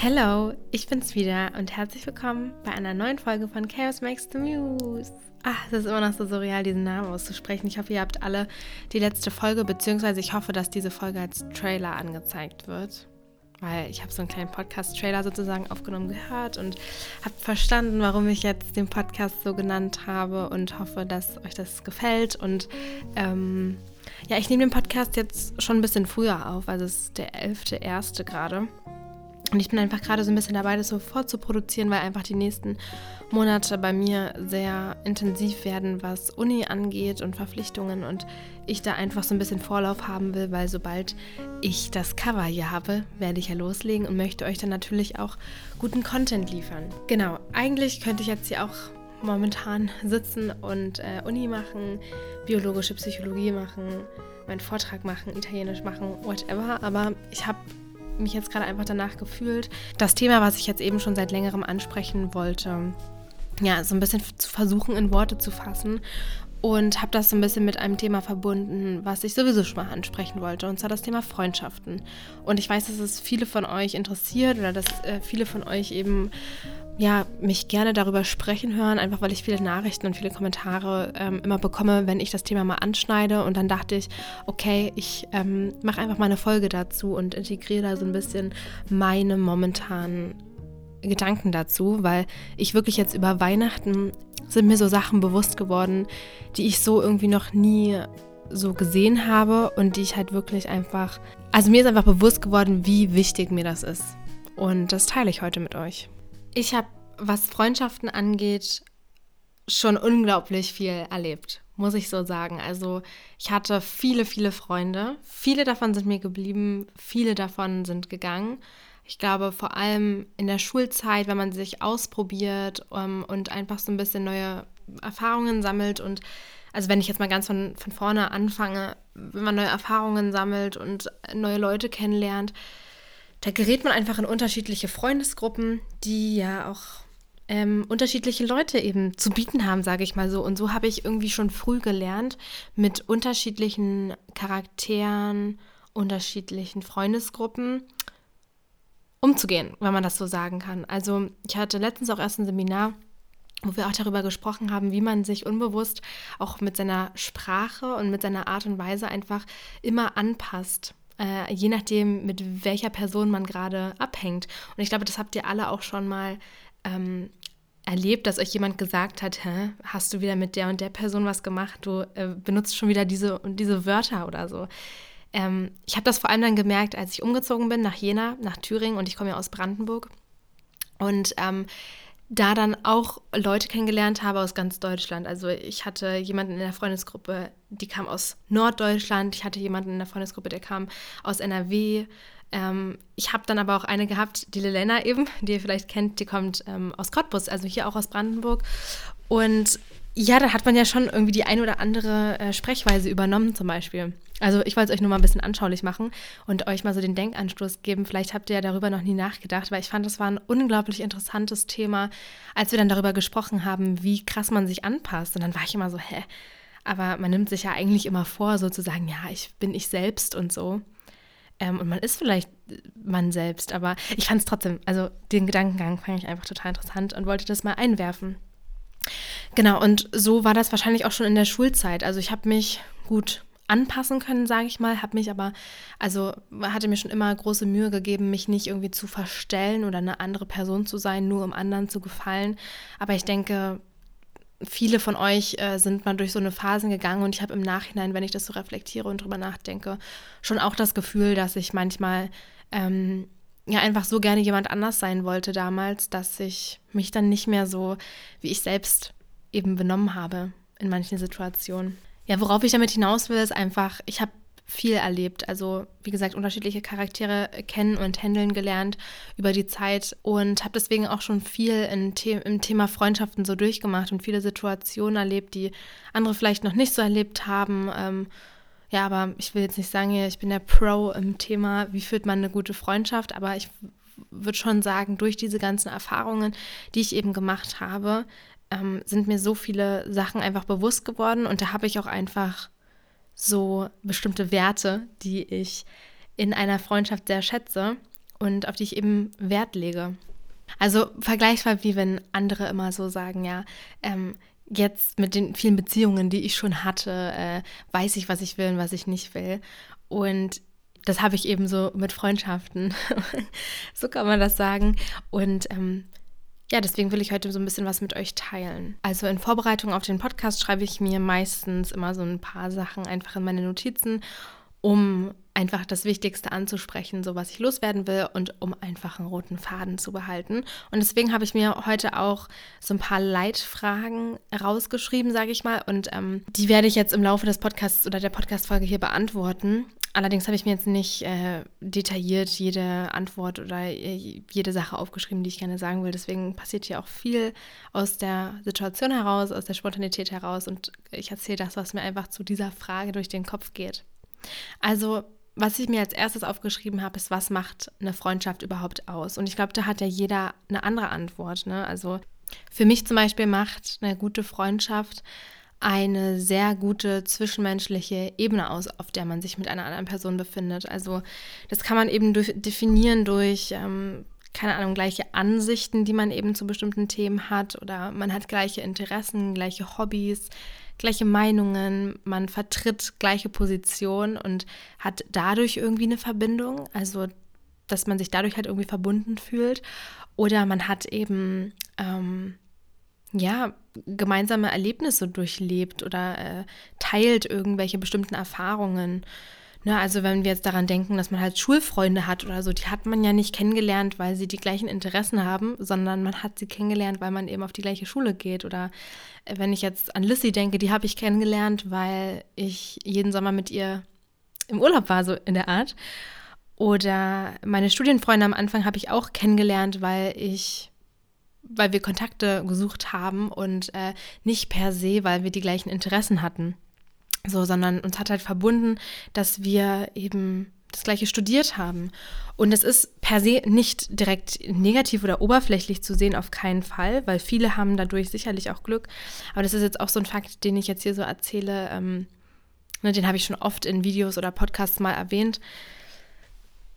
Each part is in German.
Hello, ich bin's wieder und herzlich willkommen bei einer neuen Folge von Chaos Makes the Muse. Ach, es ist immer noch so surreal, diesen Namen auszusprechen. Ich hoffe, ihr habt alle die letzte Folge, beziehungsweise ich hoffe, dass diese Folge als Trailer angezeigt wird. Weil ich habe so einen kleinen Podcast-Trailer sozusagen aufgenommen gehört und habe verstanden, warum ich jetzt den Podcast so genannt habe und hoffe, dass euch das gefällt. Und ähm, ja, ich nehme den Podcast jetzt schon ein bisschen früher auf, also es ist der 11.1. gerade. Und ich bin einfach gerade so ein bisschen dabei, das so vorzuproduzieren, weil einfach die nächsten Monate bei mir sehr intensiv werden, was Uni angeht und Verpflichtungen und ich da einfach so ein bisschen Vorlauf haben will, weil sobald ich das Cover hier habe, werde ich ja loslegen und möchte euch dann natürlich auch guten Content liefern. Genau, eigentlich könnte ich jetzt hier auch momentan sitzen und äh, Uni machen, biologische Psychologie machen, meinen Vortrag machen, Italienisch machen, whatever, aber ich habe mich jetzt gerade einfach danach gefühlt, das Thema, was ich jetzt eben schon seit längerem ansprechen wollte, ja, so ein bisschen zu versuchen, in Worte zu fassen. Und habe das so ein bisschen mit einem Thema verbunden, was ich sowieso schon mal ansprechen wollte, und zwar das Thema Freundschaften. Und ich weiß, dass es viele von euch interessiert oder dass äh, viele von euch eben ja, mich gerne darüber sprechen hören, einfach weil ich viele Nachrichten und viele Kommentare ähm, immer bekomme, wenn ich das Thema mal anschneide. Und dann dachte ich, okay, ich ähm, mache einfach mal eine Folge dazu und integriere da so ein bisschen meine momentanen Gedanken dazu, weil ich wirklich jetzt über Weihnachten sind mir so Sachen bewusst geworden, die ich so irgendwie noch nie so gesehen habe und die ich halt wirklich einfach, also mir ist einfach bewusst geworden, wie wichtig mir das ist. Und das teile ich heute mit euch. Ich habe, was Freundschaften angeht, schon unglaublich viel erlebt, muss ich so sagen. Also ich hatte viele, viele Freunde. Viele davon sind mir geblieben, viele davon sind gegangen. Ich glaube, vor allem in der Schulzeit, wenn man sich ausprobiert um, ähm, und einfach so ein bisschen neue Erfahrungen sammelt und also wenn ich jetzt mal ganz von, von vorne anfange, wenn man neue Erfahrungen sammelt und neue Leute kennenlernt, da gerät man einfach in unterschiedliche Freundesgruppen, die ja auch ähm, unterschiedliche Leute eben zu bieten haben, sage ich mal so. Und so habe ich irgendwie schon früh gelernt, mit unterschiedlichen Charakteren, unterschiedlichen Freundesgruppen umzugehen, wenn man das so sagen kann. Also ich hatte letztens auch erst ein Seminar, wo wir auch darüber gesprochen haben, wie man sich unbewusst auch mit seiner Sprache und mit seiner Art und Weise einfach immer anpasst äh, je nachdem, mit welcher Person man gerade abhängt. Und ich glaube, das habt ihr alle auch schon mal ähm, erlebt, dass euch jemand gesagt hat, Hä, hast du wieder mit der und der Person was gemacht, du äh, benutzt schon wieder diese und diese Wörter oder so. Ähm, ich habe das vor allem dann gemerkt, als ich umgezogen bin nach Jena, nach Thüringen und ich komme ja aus Brandenburg. Und ähm, da dann auch Leute kennengelernt habe aus ganz Deutschland. Also ich hatte jemanden in der Freundesgruppe, die kam aus Norddeutschland. Ich hatte jemanden in der Freundesgruppe, der kam aus NRW. Ähm, ich habe dann aber auch eine gehabt, die Lelena eben, die ihr vielleicht kennt, die kommt ähm, aus Cottbus, also hier auch aus Brandenburg. Und ja, da hat man ja schon irgendwie die eine oder andere äh, Sprechweise übernommen zum Beispiel. Also ich wollte es euch nur mal ein bisschen anschaulich machen und euch mal so den Denkanstoß geben. Vielleicht habt ihr ja darüber noch nie nachgedacht, weil ich fand, das war ein unglaublich interessantes Thema, als wir dann darüber gesprochen haben, wie krass man sich anpasst. Und dann war ich immer so, hä? Aber man nimmt sich ja eigentlich immer vor, sozusagen, ja, ich bin ich selbst und so. Ähm, und man ist vielleicht man selbst, aber ich fand es trotzdem, also den Gedankengang fand ich einfach total interessant und wollte das mal einwerfen. Genau, und so war das wahrscheinlich auch schon in der Schulzeit. Also ich habe mich gut anpassen können, sage ich mal, habe mich aber, also hatte mir schon immer große Mühe gegeben, mich nicht irgendwie zu verstellen oder eine andere Person zu sein, nur um anderen zu gefallen. Aber ich denke, viele von euch äh, sind mal durch so eine Phase gegangen und ich habe im Nachhinein, wenn ich das so reflektiere und drüber nachdenke, schon auch das Gefühl, dass ich manchmal ähm, ja einfach so gerne jemand anders sein wollte damals, dass ich mich dann nicht mehr so wie ich selbst eben benommen habe in manchen Situationen. Ja, worauf ich damit hinaus will, ist einfach, ich habe viel erlebt. Also, wie gesagt, unterschiedliche Charaktere kennen und handeln gelernt über die Zeit und habe deswegen auch schon viel The im Thema Freundschaften so durchgemacht und viele Situationen erlebt, die andere vielleicht noch nicht so erlebt haben. Ähm, ja, aber ich will jetzt nicht sagen, ich bin der Pro im Thema, wie führt man eine gute Freundschaft, aber ich würde schon sagen, durch diese ganzen Erfahrungen, die ich eben gemacht habe, ähm, sind mir so viele Sachen einfach bewusst geworden und da habe ich auch einfach so bestimmte Werte, die ich in einer Freundschaft sehr schätze. und auf die ich eben Wert lege. Also vergleichbar wie wenn andere immer so sagen, ja, ähm, jetzt mit den vielen Beziehungen, die ich schon hatte, äh, weiß ich, was ich will und was ich nicht will. Und das habe ich eben so mit Freundschaften. so kann man das sagen. Und ähm, ja, deswegen will ich heute so ein bisschen was mit euch teilen. Also in Vorbereitung auf den Podcast schreibe ich mir meistens immer so ein paar Sachen einfach in meine Notizen, um einfach das Wichtigste anzusprechen, so was ich loswerden will und um einfach einen roten Faden zu behalten. Und deswegen habe ich mir heute auch so ein paar Leitfragen rausgeschrieben, sage ich mal. Und ähm, die werde ich jetzt im Laufe des Podcasts oder der Podcast-Folge hier beantworten. Allerdings habe ich mir jetzt nicht äh, detailliert jede Antwort oder jede Sache aufgeschrieben, die ich gerne sagen will. Deswegen passiert hier auch viel aus der Situation heraus, aus der Spontanität heraus. Und ich erzähle das, was mir einfach zu dieser Frage durch den Kopf geht. Also was ich mir als erstes aufgeschrieben habe, ist, was macht eine Freundschaft überhaupt aus? Und ich glaube, da hat ja jeder eine andere Antwort. Ne? Also für mich zum Beispiel macht eine gute Freundschaft eine sehr gute zwischenmenschliche Ebene aus, auf der man sich mit einer anderen Person befindet. Also das kann man eben durch, definieren durch, ähm, keine Ahnung, gleiche Ansichten, die man eben zu bestimmten Themen hat oder man hat gleiche Interessen, gleiche Hobbys, gleiche Meinungen, man vertritt gleiche Positionen und hat dadurch irgendwie eine Verbindung, also dass man sich dadurch halt irgendwie verbunden fühlt. Oder man hat eben, ähm, ja, gemeinsame Erlebnisse durchlebt oder äh, teilt irgendwelche bestimmten Erfahrungen. Ne, also wenn wir jetzt daran denken, dass man halt Schulfreunde hat oder so, die hat man ja nicht kennengelernt, weil sie die gleichen Interessen haben, sondern man hat sie kennengelernt, weil man eben auf die gleiche Schule geht. Oder äh, wenn ich jetzt an Lissy denke, die habe ich kennengelernt, weil ich jeden Sommer mit ihr im Urlaub war, so in der Art. Oder meine Studienfreunde am Anfang habe ich auch kennengelernt, weil ich weil wir Kontakte gesucht haben und äh, nicht per se, weil wir die gleichen Interessen hatten. So, sondern uns hat halt verbunden, dass wir eben das gleiche studiert haben. Und es ist per se nicht direkt negativ oder oberflächlich zu sehen, auf keinen Fall, weil viele haben dadurch sicherlich auch Glück. Aber das ist jetzt auch so ein Fakt, den ich jetzt hier so erzähle. Ähm, ne, den habe ich schon oft in Videos oder Podcasts mal erwähnt.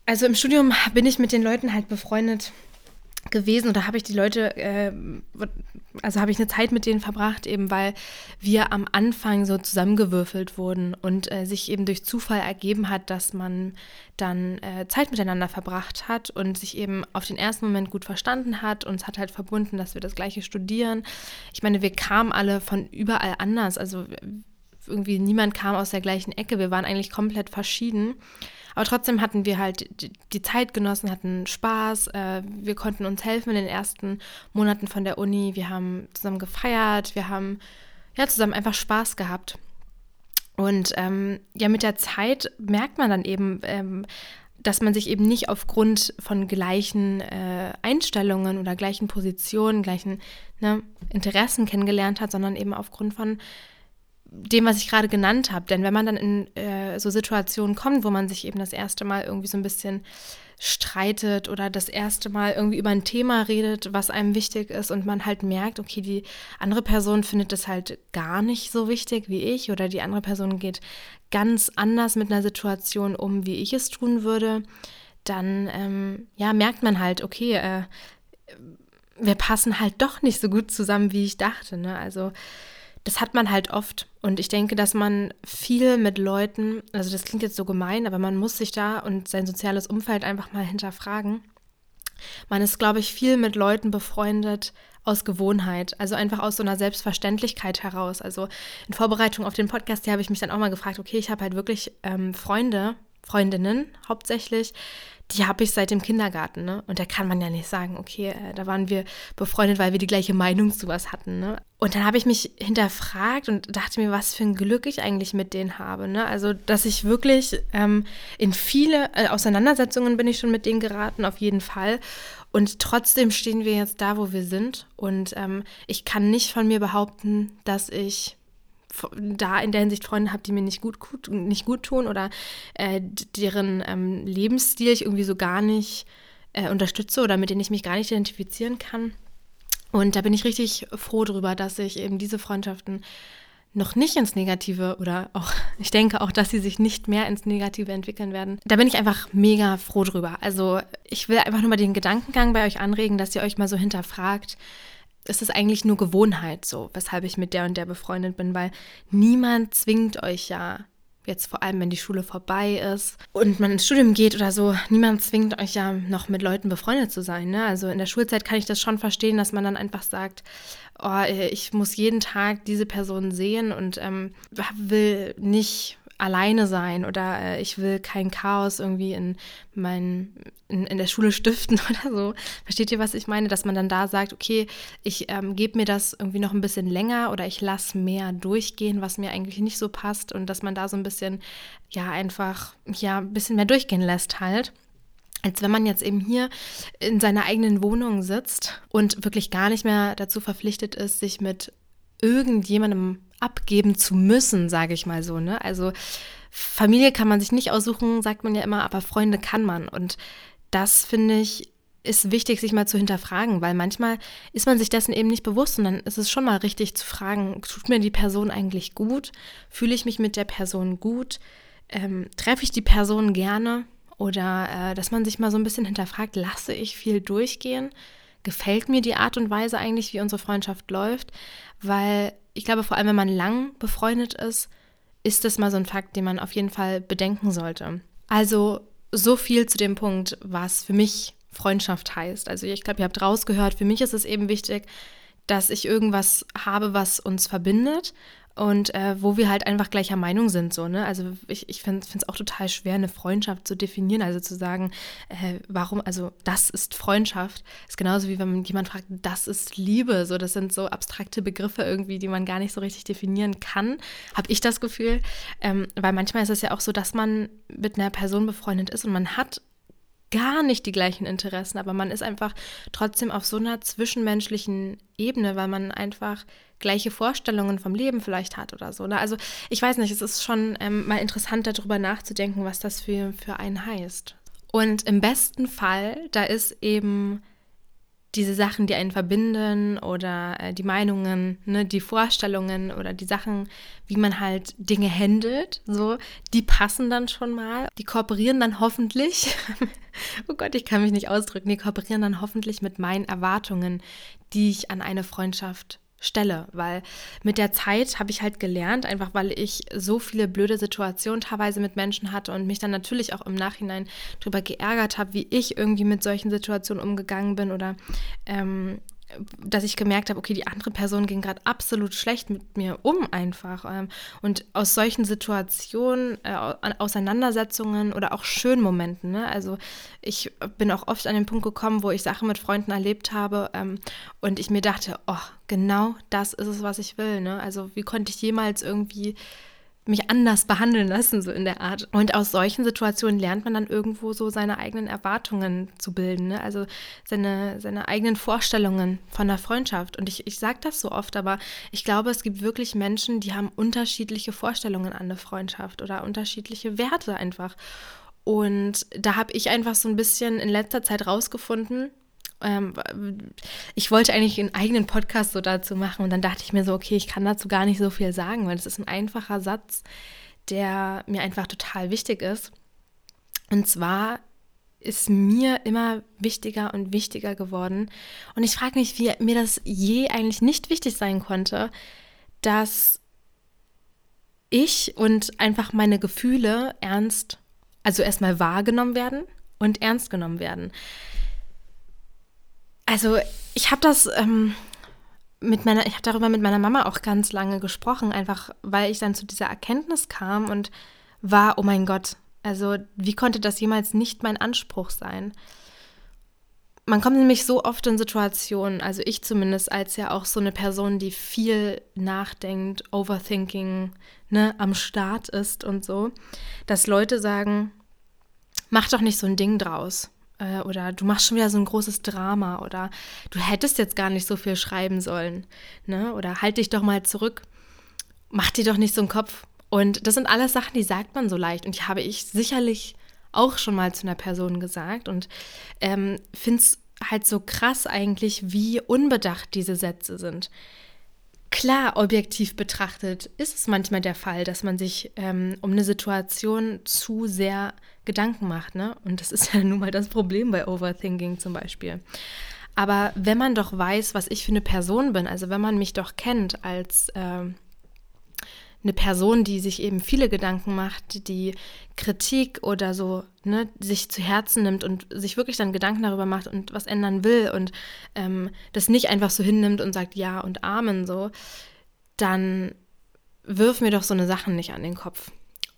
Also im Studium bin ich mit den Leuten halt befreundet, gewesen oder habe ich die Leute, äh, also habe ich eine Zeit mit denen verbracht, eben weil wir am Anfang so zusammengewürfelt wurden und äh, sich eben durch Zufall ergeben hat, dass man dann äh, Zeit miteinander verbracht hat und sich eben auf den ersten Moment gut verstanden hat. Uns hat halt verbunden, dass wir das gleiche studieren. Ich meine, wir kamen alle von überall anders, also irgendwie niemand kam aus der gleichen Ecke. Wir waren eigentlich komplett verschieden. Aber trotzdem hatten wir halt die, Zeit genossen, hatten Spaß. Äh, wir konnten uns helfen in den ersten Monaten von der Uni. Wir haben zusammen gefeiert. Wir haben ja zusammen einfach Spaß gehabt. Und ähm, ja, mit der Zeit merkt man dann eben, ähm, dass man sich eben nicht aufgrund von gleichen äh, Einstellungen oder gleichen Positionen, gleichen ne, Interessen kennengelernt hat, sondern eben aufgrund von dem, was ich gerade genannt habe. Denn wenn man dann in äh, so Situationen kommt, wo man sich eben das erste Mal irgendwie so ein bisschen streitet oder das erste Mal irgendwie über ein Thema redet, was einem wichtig ist und man halt merkt, okay, die andere Person findet das halt gar nicht so wichtig wie ich oder die andere Person geht ganz anders mit einer Situation um, wie ich es tun würde, dann ähm, ja, merkt man halt, okay, äh, wir passen halt doch nicht so gut zusammen, wie ich dachte. Ne? Also das hat man halt oft. Und ich denke, dass man viel mit Leuten, also das klingt jetzt so gemein, aber man muss sich da und sein soziales Umfeld einfach mal hinterfragen. Man ist, glaube ich, viel mit Leuten befreundet aus Gewohnheit, also einfach aus so einer Selbstverständlichkeit heraus. Also in Vorbereitung auf den Podcast, hier habe ich mich dann auch mal gefragt, okay, ich habe halt wirklich ähm, Freunde, Freundinnen hauptsächlich, die habe ich seit dem Kindergarten, ne? Und da kann man ja nicht sagen, okay, äh, da waren wir befreundet, weil wir die gleiche Meinung zu was hatten, ne? Und dann habe ich mich hinterfragt und dachte mir, was für ein Glück ich eigentlich mit denen habe, ne? Also, dass ich wirklich ähm, in viele äh, Auseinandersetzungen bin ich schon mit denen geraten, auf jeden Fall. Und trotzdem stehen wir jetzt da, wo wir sind. Und ähm, ich kann nicht von mir behaupten, dass ich da in der Hinsicht Freunde habe, die mir nicht gut, gut, nicht gut tun oder äh, deren ähm, Lebensstil ich irgendwie so gar nicht äh, unterstütze oder mit denen ich mich gar nicht identifizieren kann. Und da bin ich richtig froh drüber, dass ich eben diese Freundschaften noch nicht ins Negative oder auch, ich denke auch, dass sie sich nicht mehr ins Negative entwickeln werden. Da bin ich einfach mega froh drüber. Also ich will einfach nur mal den Gedankengang bei euch anregen, dass ihr euch mal so hinterfragt, ist es eigentlich nur Gewohnheit so, weshalb ich mit der und der befreundet bin, weil niemand zwingt euch ja jetzt vor allem, wenn die Schule vorbei ist und man ins Studium geht oder so, niemand zwingt euch ja noch mit Leuten befreundet zu sein. Ne? Also in der Schulzeit kann ich das schon verstehen, dass man dann einfach sagt, oh, ich muss jeden Tag diese Person sehen und ähm, will nicht alleine sein oder äh, ich will kein Chaos irgendwie in, mein, in, in der Schule stiften oder so. Versteht ihr, was ich meine? Dass man dann da sagt, okay, ich ähm, gebe mir das irgendwie noch ein bisschen länger oder ich lasse mehr durchgehen, was mir eigentlich nicht so passt und dass man da so ein bisschen, ja, einfach, ja, ein bisschen mehr durchgehen lässt halt als wenn man jetzt eben hier in seiner eigenen Wohnung sitzt und wirklich gar nicht mehr dazu verpflichtet ist, sich mit irgendjemandem abgeben zu müssen, sage ich mal so. Ne? Also Familie kann man sich nicht aussuchen, sagt man ja immer, aber Freunde kann man. Und das finde ich ist wichtig, sich mal zu hinterfragen, weil manchmal ist man sich dessen eben nicht bewusst und dann ist es schon mal richtig zu fragen, tut mir die Person eigentlich gut? Fühle ich mich mit der Person gut? Ähm, treffe ich die Person gerne? Oder äh, dass man sich mal so ein bisschen hinterfragt, lasse ich viel durchgehen? Gefällt mir die Art und Weise eigentlich, wie unsere Freundschaft läuft? Weil ich glaube, vor allem, wenn man lang befreundet ist, ist das mal so ein Fakt, den man auf jeden Fall bedenken sollte. Also so viel zu dem Punkt, was für mich Freundschaft heißt. Also ich glaube, ihr habt rausgehört, für mich ist es eben wichtig, dass ich irgendwas habe, was uns verbindet und äh, wo wir halt einfach gleicher Meinung sind. So, ne? Also ich, ich finde es auch total schwer, eine Freundschaft zu definieren. Also zu sagen, äh, warum, also das ist Freundschaft, ist genauso wie wenn man jemand fragt, das ist Liebe. So, das sind so abstrakte Begriffe irgendwie, die man gar nicht so richtig definieren kann, habe ich das Gefühl. Ähm, weil manchmal ist es ja auch so, dass man mit einer Person befreundet ist und man hat gar nicht die gleichen Interessen, aber man ist einfach trotzdem auf so einer zwischenmenschlichen Ebene, weil man einfach gleiche Vorstellungen vom Leben vielleicht hat oder so. Ne? Also ich weiß nicht, es ist schon ähm, mal interessant darüber nachzudenken, was das für, für einen heißt. Und im besten Fall, da ist eben diese Sachen, die einen verbinden oder äh, die Meinungen, ne, die Vorstellungen oder die Sachen, wie man halt Dinge handelt, so, die passen dann schon mal. Die kooperieren dann hoffentlich, oh Gott, ich kann mich nicht ausdrücken, die kooperieren dann hoffentlich mit meinen Erwartungen, die ich an eine Freundschaft stelle, weil mit der Zeit habe ich halt gelernt, einfach weil ich so viele blöde Situationen teilweise mit Menschen hatte und mich dann natürlich auch im Nachhinein darüber geärgert habe, wie ich irgendwie mit solchen Situationen umgegangen bin oder ähm, dass ich gemerkt habe, okay, die andere Person ging gerade absolut schlecht mit mir um einfach. Ähm, und aus solchen Situationen, äh, Auseinandersetzungen oder auch schönen Momenten, ne? also ich bin auch oft an den Punkt gekommen, wo ich Sachen mit Freunden erlebt habe ähm, und ich mir dachte, oh, genau das ist es, was ich will. Ne? Also wie konnte ich jemals irgendwie mich anders behandeln lassen, so in der Art. Und aus solchen Situationen lernt man dann irgendwo so seine eigenen Erwartungen zu bilden, ne? also seine, seine eigenen Vorstellungen von der Freundschaft. Und ich, ich sage das so oft, aber ich glaube, es gibt wirklich Menschen, die haben unterschiedliche Vorstellungen an der Freundschaft oder unterschiedliche Werte einfach. Und da habe ich einfach so ein bisschen in letzter Zeit rausgefunden, ähm, ich wollte eigentlich einen eigenen Podcast so dazu machen und dann dachte ich mir so, okay, ich kann dazu gar nicht so viel sagen, weil es ist ein einfacher Satz, der mir einfach total wichtig ist. Und zwar ist mir immer wichtiger und wichtiger geworden. Und ich frage mich, wie mir das je eigentlich nicht wichtig sein konnte, dass ich und einfach meine Gefühle ernst, also erstmal wahrgenommen werden und ernst genommen werden. Also ich habe das ähm, mit meiner, ich habe darüber mit meiner Mama auch ganz lange gesprochen, einfach weil ich dann zu dieser Erkenntnis kam und war, oh mein Gott, also wie konnte das jemals nicht mein Anspruch sein? Man kommt nämlich so oft in Situationen, also ich zumindest als ja auch so eine Person, die viel nachdenkt, Overthinking ne, am Start ist und so, dass Leute sagen, mach doch nicht so ein Ding draus äh, oder du machst schon wieder so ein großes Drama oder du hättest jetzt gar nicht so viel schreiben sollen, ne? Oder halt dich doch mal zurück, mach dir doch nicht so einen Kopf. Und das sind alles Sachen, die sagt man so leicht und die habe ich sicherlich auch schon mal zu einer Person gesagt und ähm, finde es halt so krass eigentlich, wie unbedacht diese Sätze sind. Klar, objektiv betrachtet ist es manchmal der Fall, dass man sich ähm, um eine Situation zu sehr Gedanken macht. Ne? Und das ist ja nun mal das Problem bei Overthinking zum Beispiel. Aber wenn man doch weiß, was ich für eine Person bin, also wenn man mich doch kennt als äh, eine Person, die sich eben viele Gedanken macht, die Kritik oder so ne, sich zu Herzen nimmt und sich wirklich dann Gedanken darüber macht und was ändern will und ähm, das nicht einfach so hinnimmt und sagt Ja und Amen so, dann wirf mir doch so eine Sachen nicht an den Kopf.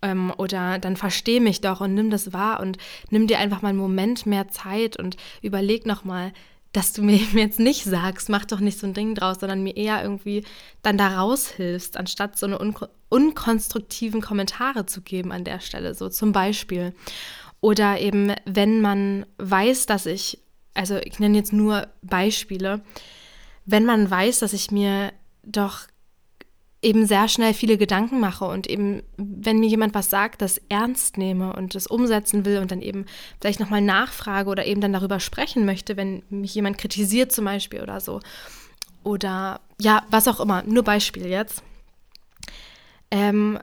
Ähm, oder dann versteh mich doch und nimm das wahr und nimm dir einfach mal einen Moment mehr Zeit und überleg nochmal, dass du mir jetzt nicht sagst, mach doch nicht so ein Ding draus, sondern mir eher irgendwie dann da raushilfst, anstatt so eine un unkonstruktiven Kommentare zu geben an der Stelle, so zum Beispiel. Oder eben, wenn man weiß, dass ich, also ich nenne jetzt nur Beispiele, wenn man weiß, dass ich mir doch eben sehr schnell viele Gedanken mache und eben, wenn mir jemand was sagt, das ernst nehme und das umsetzen will und dann eben vielleicht nochmal nachfrage oder eben dann darüber sprechen möchte, wenn mich jemand kritisiert zum Beispiel oder so. Oder ja, was auch immer, nur Beispiel jetzt. Ähm,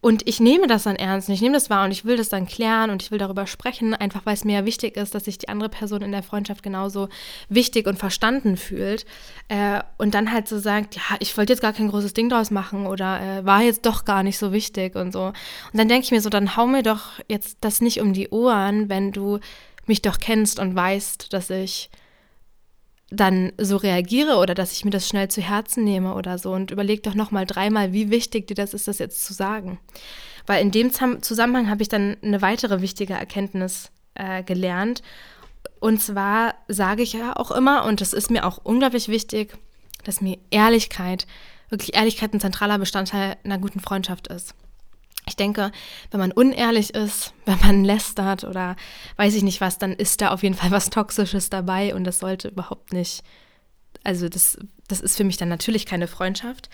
und ich nehme das dann ernst und ich nehme das wahr und ich will das dann klären und ich will darüber sprechen, einfach weil es mir ja wichtig ist, dass sich die andere Person in der Freundschaft genauso wichtig und verstanden fühlt. Äh, und dann halt so sagt, ja, ich wollte jetzt gar kein großes Ding draus machen oder äh, war jetzt doch gar nicht so wichtig und so. Und dann denke ich mir so, dann hau mir doch jetzt das nicht um die Ohren, wenn du mich doch kennst und weißt, dass ich dann so reagiere oder dass ich mir das schnell zu Herzen nehme oder so und überleg doch noch mal dreimal, wie wichtig dir das ist, das jetzt zu sagen. Weil in dem Zusammenhang habe ich dann eine weitere wichtige Erkenntnis äh, gelernt. Und zwar sage ich ja auch immer, und das ist mir auch unglaublich wichtig, dass mir Ehrlichkeit, wirklich Ehrlichkeit ein zentraler Bestandteil einer guten Freundschaft ist. Ich denke, wenn man unehrlich ist, wenn man lästert oder weiß ich nicht was, dann ist da auf jeden Fall was Toxisches dabei und das sollte überhaupt nicht, also das, das ist für mich dann natürlich keine Freundschaft.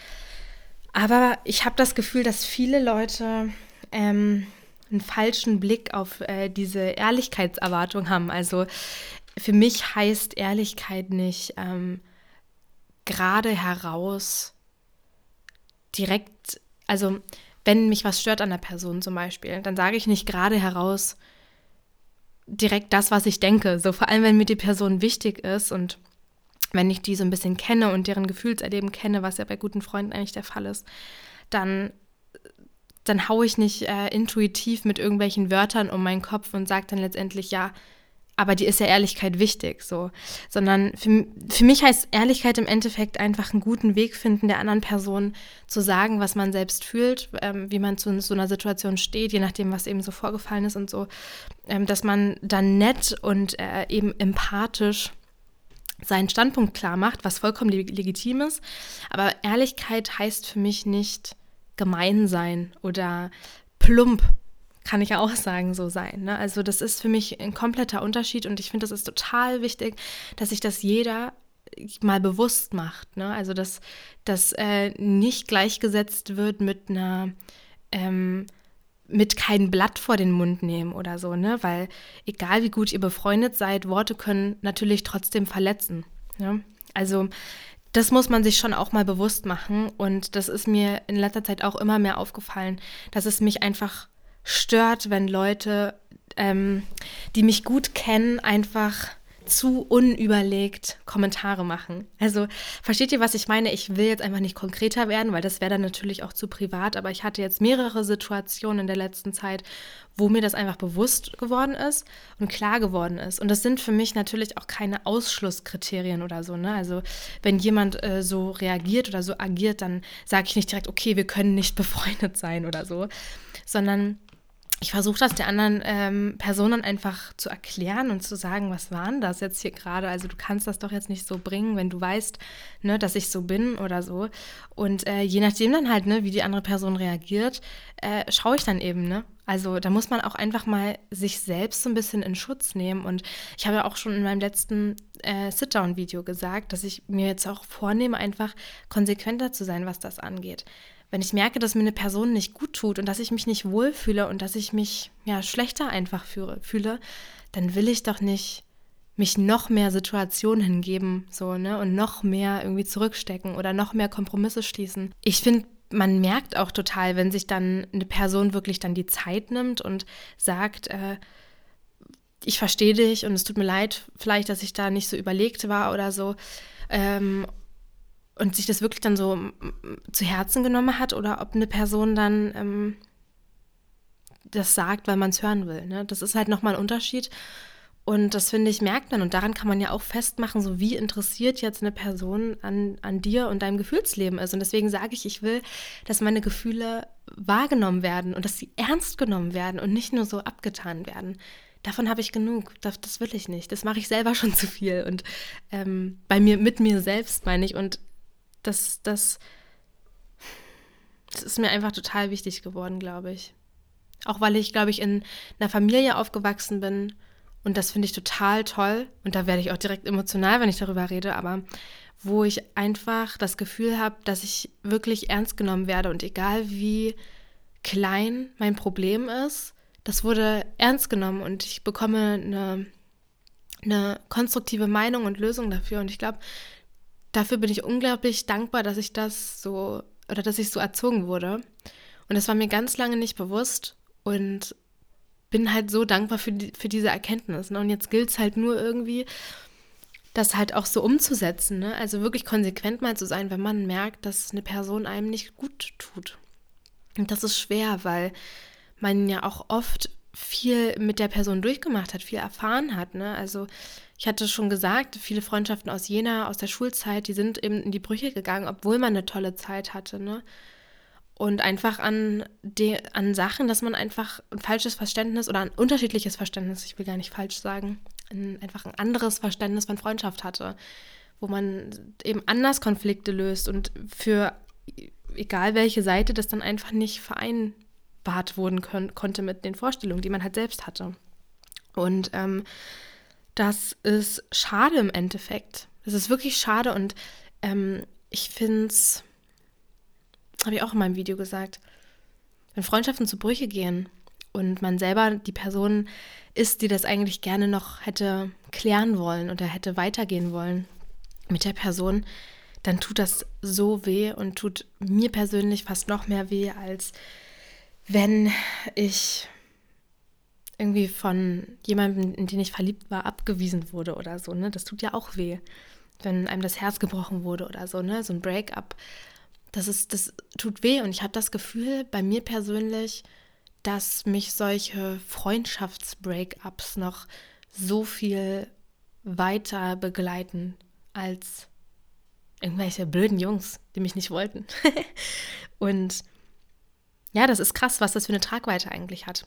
Aber ich habe das Gefühl, dass viele Leute ähm, einen falschen Blick auf äh, diese Ehrlichkeitserwartung haben. Also für mich heißt Ehrlichkeit nicht ähm, gerade heraus direkt, also wenn mich was stört an der Person zum Beispiel, dann sage ich nicht gerade heraus direkt das, was ich denke. So vor allem, wenn mir die Person wichtig ist und wenn ich die so ein bisschen kenne und deren Gefühlserleben kenne, was ja bei guten Freunden eigentlich der Fall ist, dann dann haue ich nicht äh, intuitiv mit irgendwelchen Wörtern um meinen Kopf und sage dann letztendlich, ja, aber die ist ja Ehrlichkeit wichtig, so. Sondern für, für mich heißt Ehrlichkeit im Endeffekt einfach einen guten Weg finden, der anderen Person zu sagen, was man selbst fühlt, ähm, wie man zu so einer Situation steht, je nachdem, was eben so vorgefallen ist und so. Ähm, dass man dann nett und äh, eben empathisch seinen Standpunkt klar macht, was vollkommen legitim ist. Aber Ehrlichkeit heißt für mich nicht gemein sein oder plump kann ich ja auch sagen, so sein. Ne? Also das ist für mich ein kompletter Unterschied und ich finde, das ist total wichtig, dass sich das jeder mal bewusst macht. Ne? Also dass das äh, nicht gleichgesetzt wird mit einer ähm, mit kein Blatt vor den Mund nehmen oder so, ne? Weil egal wie gut ihr befreundet seid, Worte können natürlich trotzdem verletzen. Ne? Also das muss man sich schon auch mal bewusst machen. Und das ist mir in letzter Zeit auch immer mehr aufgefallen, dass es mich einfach stört, wenn Leute, ähm, die mich gut kennen, einfach zu unüberlegt Kommentare machen. Also versteht ihr, was ich meine? Ich will jetzt einfach nicht konkreter werden, weil das wäre dann natürlich auch zu privat, aber ich hatte jetzt mehrere Situationen in der letzten Zeit, wo mir das einfach bewusst geworden ist und klar geworden ist. Und das sind für mich natürlich auch keine Ausschlusskriterien oder so. Ne? Also wenn jemand äh, so reagiert oder so agiert, dann sage ich nicht direkt, okay, wir können nicht befreundet sein oder so, sondern ich versuche das der anderen ähm, Personen einfach zu erklären und zu sagen, was waren das jetzt hier gerade? Also du kannst das doch jetzt nicht so bringen, wenn du weißt, ne, dass ich so bin oder so. Und äh, je nachdem dann halt, ne, wie die andere Person reagiert, äh, schaue ich dann eben, ne? Also da muss man auch einfach mal sich selbst so ein bisschen in Schutz nehmen. Und ich habe ja auch schon in meinem letzten äh, Sit-Down-Video gesagt, dass ich mir jetzt auch vornehme, einfach konsequenter zu sein, was das angeht wenn ich merke, dass mir eine Person nicht gut tut und dass ich mich nicht wohlfühle und dass ich mich ja schlechter einfach fühle, fühle dann will ich doch nicht mich noch mehr Situationen hingeben, so, ne, und noch mehr irgendwie zurückstecken oder noch mehr Kompromisse schließen. Ich finde, man merkt auch total, wenn sich dann eine Person wirklich dann die Zeit nimmt und sagt, äh, ich verstehe dich und es tut mir leid, vielleicht, dass ich da nicht so überlegt war oder so. Ähm, und sich das wirklich dann so zu Herzen genommen hat oder ob eine Person dann ähm, das sagt, weil man es hören will. Ne? Das ist halt nochmal ein Unterschied. Und das finde ich, merkt man. Und daran kann man ja auch festmachen, so wie interessiert jetzt eine Person an, an dir und deinem Gefühlsleben ist. Und deswegen sage ich, ich will, dass meine Gefühle wahrgenommen werden und dass sie ernst genommen werden und nicht nur so abgetan werden. Davon habe ich genug. Das, das, will ich nicht. Das mache ich selber schon zu viel. Und ähm, bei mir, mit mir selbst meine ich. Und das, das, das ist mir einfach total wichtig geworden, glaube ich. Auch weil ich, glaube ich, in einer Familie aufgewachsen bin und das finde ich total toll. Und da werde ich auch direkt emotional, wenn ich darüber rede. Aber wo ich einfach das Gefühl habe, dass ich wirklich ernst genommen werde. Und egal wie klein mein Problem ist, das wurde ernst genommen und ich bekomme eine, eine konstruktive Meinung und Lösung dafür. Und ich glaube, dafür bin ich unglaublich dankbar, dass ich das so oder dass ich so erzogen wurde. Und das war mir ganz lange nicht bewusst. Und bin halt so dankbar für, die, für diese Erkenntnis. Ne? Und jetzt gilt es halt nur irgendwie, das halt auch so umzusetzen. Ne? Also wirklich konsequent mal zu sein, wenn man merkt, dass eine Person einem nicht gut tut. Und das ist schwer, weil man ja auch oft viel mit der Person durchgemacht hat, viel erfahren hat. Ne? Also ich hatte schon gesagt, viele Freundschaften aus Jena, aus der Schulzeit, die sind eben in die Brüche gegangen, obwohl man eine tolle Zeit hatte. Ne? und einfach an, de, an Sachen, dass man einfach ein falsches Verständnis oder ein unterschiedliches Verständnis, ich will gar nicht falsch sagen, ein, einfach ein anderes Verständnis von Freundschaft hatte, wo man eben anders Konflikte löst und für egal welche Seite das dann einfach nicht vereinbart wurden können, konnte mit den Vorstellungen, die man halt selbst hatte. Und ähm, das ist schade im Endeffekt. Das ist wirklich schade und ähm, ich finde es habe ich auch in meinem Video gesagt, wenn Freundschaften zu Brüche gehen und man selber die Person ist, die das eigentlich gerne noch hätte klären wollen oder hätte weitergehen wollen mit der Person, dann tut das so weh und tut mir persönlich fast noch mehr weh, als wenn ich irgendwie von jemandem, in den ich verliebt war, abgewiesen wurde oder so. Ne? Das tut ja auch weh, wenn einem das Herz gebrochen wurde oder so. Ne? So ein Breakup das ist, das tut weh und ich habe das Gefühl bei mir persönlich, dass mich solche Freundschafts-Breakups noch so viel weiter begleiten als irgendwelche blöden Jungs, die mich nicht wollten. und ja, das ist krass, was das für eine Tragweite eigentlich hat.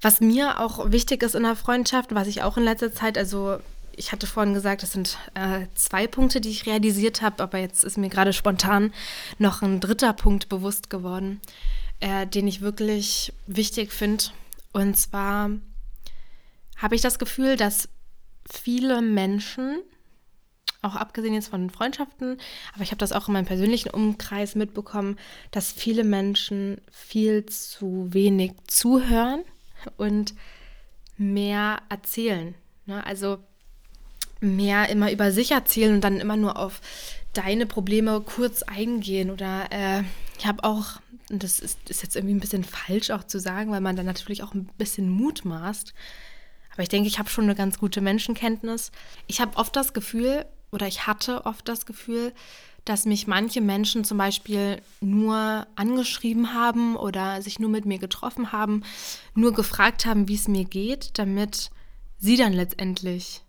Was mir auch wichtig ist in der Freundschaft, was ich auch in letzter Zeit, also ich hatte vorhin gesagt, es sind äh, zwei Punkte, die ich realisiert habe, aber jetzt ist mir gerade spontan noch ein dritter Punkt bewusst geworden, äh, den ich wirklich wichtig finde. Und zwar habe ich das Gefühl, dass viele Menschen, auch abgesehen jetzt von Freundschaften, aber ich habe das auch in meinem persönlichen Umkreis mitbekommen, dass viele Menschen viel zu wenig zuhören und mehr erzählen. Ne? Also mehr immer über sich erzählen und dann immer nur auf deine Probleme kurz eingehen. Oder äh, ich habe auch, und das ist, ist, jetzt irgendwie ein bisschen falsch auch zu sagen, weil man dann natürlich auch ein bisschen Mut maßt. Aber ich denke, ich habe schon eine ganz gute Menschenkenntnis. Ich habe oft das Gefühl, oder ich hatte oft das Gefühl, dass mich manche Menschen zum Beispiel nur angeschrieben haben oder sich nur mit mir getroffen haben, nur gefragt haben, wie es mir geht, damit sie dann letztendlich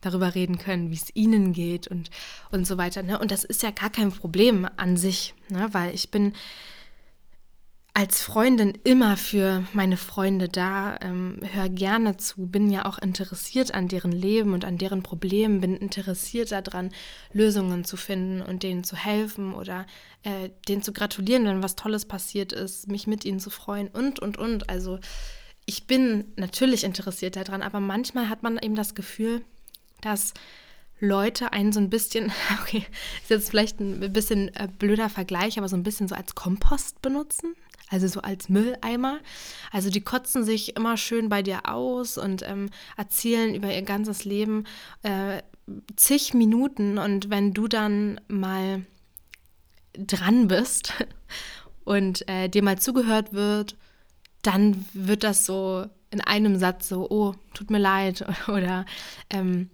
darüber reden können, wie es ihnen geht und, und so weiter. Ne? Und das ist ja gar kein Problem an sich, ne? weil ich bin als Freundin immer für meine Freunde da, ähm, höre gerne zu, bin ja auch interessiert an deren Leben und an deren Problemen, bin interessiert daran, Lösungen zu finden und denen zu helfen oder äh, denen zu gratulieren, wenn was Tolles passiert ist, mich mit ihnen zu freuen und, und, und. Also ich bin natürlich interessiert daran, aber manchmal hat man eben das Gefühl, dass Leute einen so ein bisschen, okay, ist jetzt vielleicht ein bisschen äh, blöder Vergleich, aber so ein bisschen so als Kompost benutzen. Also so als Mülleimer. Also die kotzen sich immer schön bei dir aus und ähm, erzählen über ihr ganzes Leben äh, zig Minuten. Und wenn du dann mal dran bist und äh, dir mal zugehört wird, dann wird das so in einem Satz so, oh, tut mir leid oder ähm,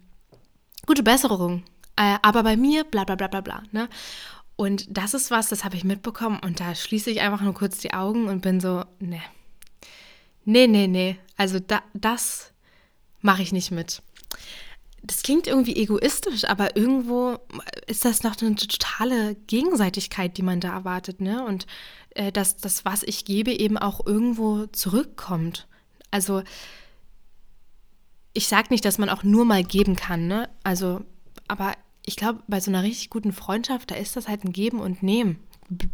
gute Besserung. Äh, aber bei mir, bla bla bla bla bla. Ne? Und das ist was, das habe ich mitbekommen und da schließe ich einfach nur kurz die Augen und bin so, ne. Nee, nee, nee. Also da, das mache ich nicht mit. Das klingt irgendwie egoistisch, aber irgendwo ist das noch eine totale Gegenseitigkeit, die man da erwartet, ne? Und äh, dass das, was ich gebe, eben auch irgendwo zurückkommt. Also ich sage nicht, dass man auch nur mal geben kann, ne? Also, aber ich glaube, bei so einer richtig guten Freundschaft, da ist das halt ein Geben und Nehmen.